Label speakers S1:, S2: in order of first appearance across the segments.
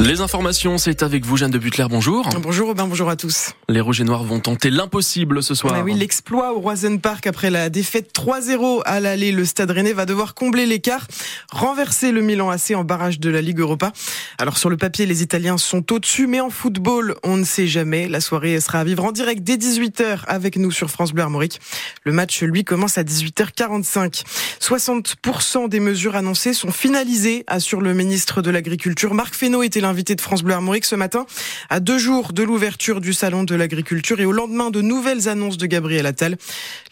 S1: Les informations, c'est avec vous, Jeanne de Butler. Bonjour.
S2: Bonjour Robin, bonjour à tous.
S1: Les Rouges et Noirs vont tenter l'impossible ce soir.
S2: oui, l'exploit au Roisen Park après la défaite 3-0 à l'aller. Le Stade Rennais va devoir combler l'écart, renverser le Milan AC en barrage de la Ligue Europa. Alors sur le papier, les Italiens sont au-dessus, mais en football, on ne sait jamais. La soirée sera à vivre en direct dès 18h avec nous sur France Bleu Armorique. Le match, lui, commence à 18h45. 60% des mesures annoncées sont finalisées, assure le ministre de l'Agriculture. Marc Fesneau était invité de France Bleu Armorique ce matin, à deux jours de l'ouverture du salon de l'agriculture et au lendemain de nouvelles annonces de Gabriel Attal.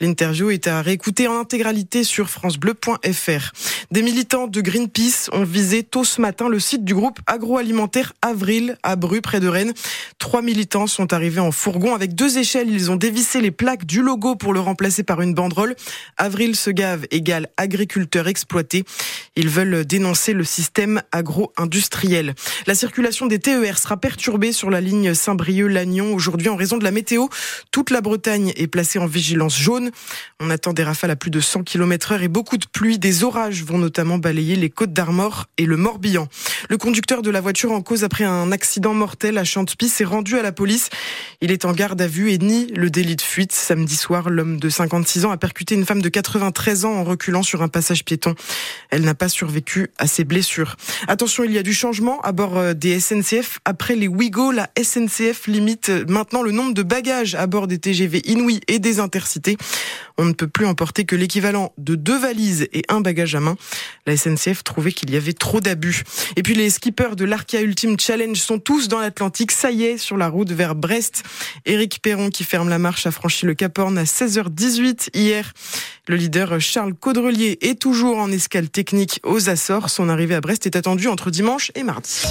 S2: L'interview est à réécouter en intégralité sur francebleu.fr. Des militants de Greenpeace ont visé tôt ce matin le site du groupe agroalimentaire Avril à Bru, près de Rennes. Trois militants sont arrivés en fourgon avec deux échelles. Ils ont dévissé les plaques du logo pour le remplacer par une banderole. Avril se gave égale agriculteur exploité. Ils veulent dénoncer le système agro-industriel. La circulation des TER sera perturbée sur la ligne Saint-Brieuc-Lannion aujourd'hui en raison de la météo. Toute la Bretagne est placée en vigilance jaune. On attend des rafales à plus de 100 km heure et beaucoup de pluie. Des orages vont notamment balayer les côtes d'Armor et le Morbihan. Le conducteur de la voiture en cause après un accident mortel à Chantepie s'est rendu à la police. Il est en garde à vue et nie le délit de fuite. Samedi soir, l'homme de 56 ans a percuté une femme de 93 ans en reculant sur un passage piéton. Elle n'a pas survécu à ses blessures. Attention, il y a du changement à bord euh, des SNCF. Après les Ouigo, la SNCF limite maintenant le nombre de bagages à bord des TGV Inouï et des Intercités. On ne peut plus emporter que l'équivalent de deux valises et un bagage à main. La SNCF trouvait qu'il y avait trop d'abus. Et puis les skippers de l'Arkia Ultimate Challenge sont tous dans l'Atlantique. Ça y est, sur la route vers Brest. Éric Perron, qui ferme la marche, a franchi le Cap Horn à 16h18 hier. Le leader Charles Caudrelier est toujours en escale technique aux Açores. Son arrivée à Brest est attendue entre dimanche et mardi.